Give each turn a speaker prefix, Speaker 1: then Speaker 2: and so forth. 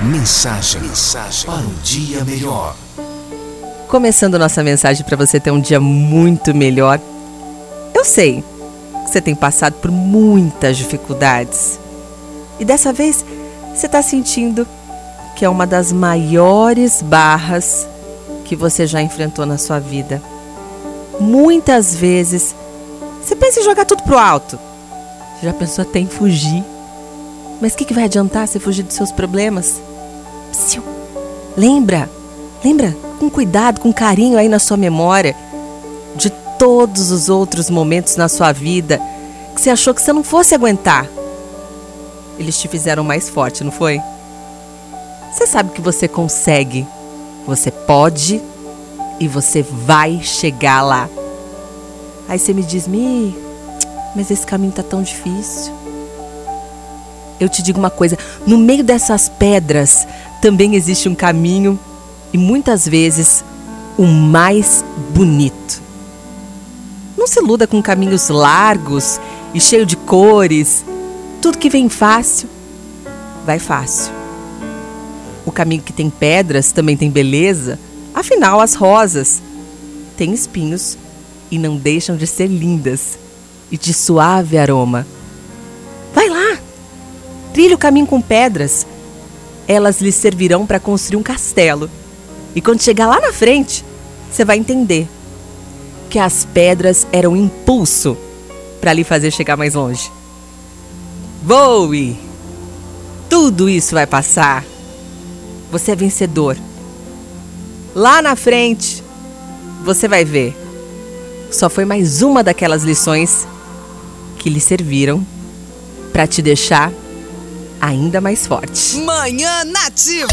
Speaker 1: Mensagem, mensagem para um dia melhor.
Speaker 2: Começando nossa mensagem para você ter um dia muito melhor. Eu sei que você tem passado por muitas dificuldades. E dessa vez você está sentindo que é uma das maiores barras que você já enfrentou na sua vida. Muitas vezes você pensa em jogar tudo pro alto. Você já pensou até em fugir. Mas o que, que vai adiantar você fugir dos seus problemas? Lembra, lembra com cuidado, com carinho aí na sua memória de todos os outros momentos na sua vida que você achou que você não fosse aguentar. Eles te fizeram mais forte, não foi? Você sabe que você consegue, você pode e você vai chegar lá. Aí você me diz, Mi, mas esse caminho tá tão difícil. Eu te digo uma coisa: no meio dessas pedras também existe um caminho e muitas vezes o mais bonito. Não se iluda com caminhos largos e cheio de cores. Tudo que vem fácil, vai fácil. O caminho que tem pedras também tem beleza. Afinal, as rosas têm espinhos e não deixam de ser lindas e de suave aroma. Vai lá! Trilhe o caminho com pedras. Elas lhe servirão para construir um castelo. E quando chegar lá na frente, você vai entender que as pedras eram impulso para lhe fazer chegar mais longe. Voe! Tudo isso vai passar. Você é vencedor. Lá na frente, você vai ver. Só foi mais uma daquelas lições que lhe serviram para te deixar ainda mais forte.
Speaker 3: Manhã Nativa.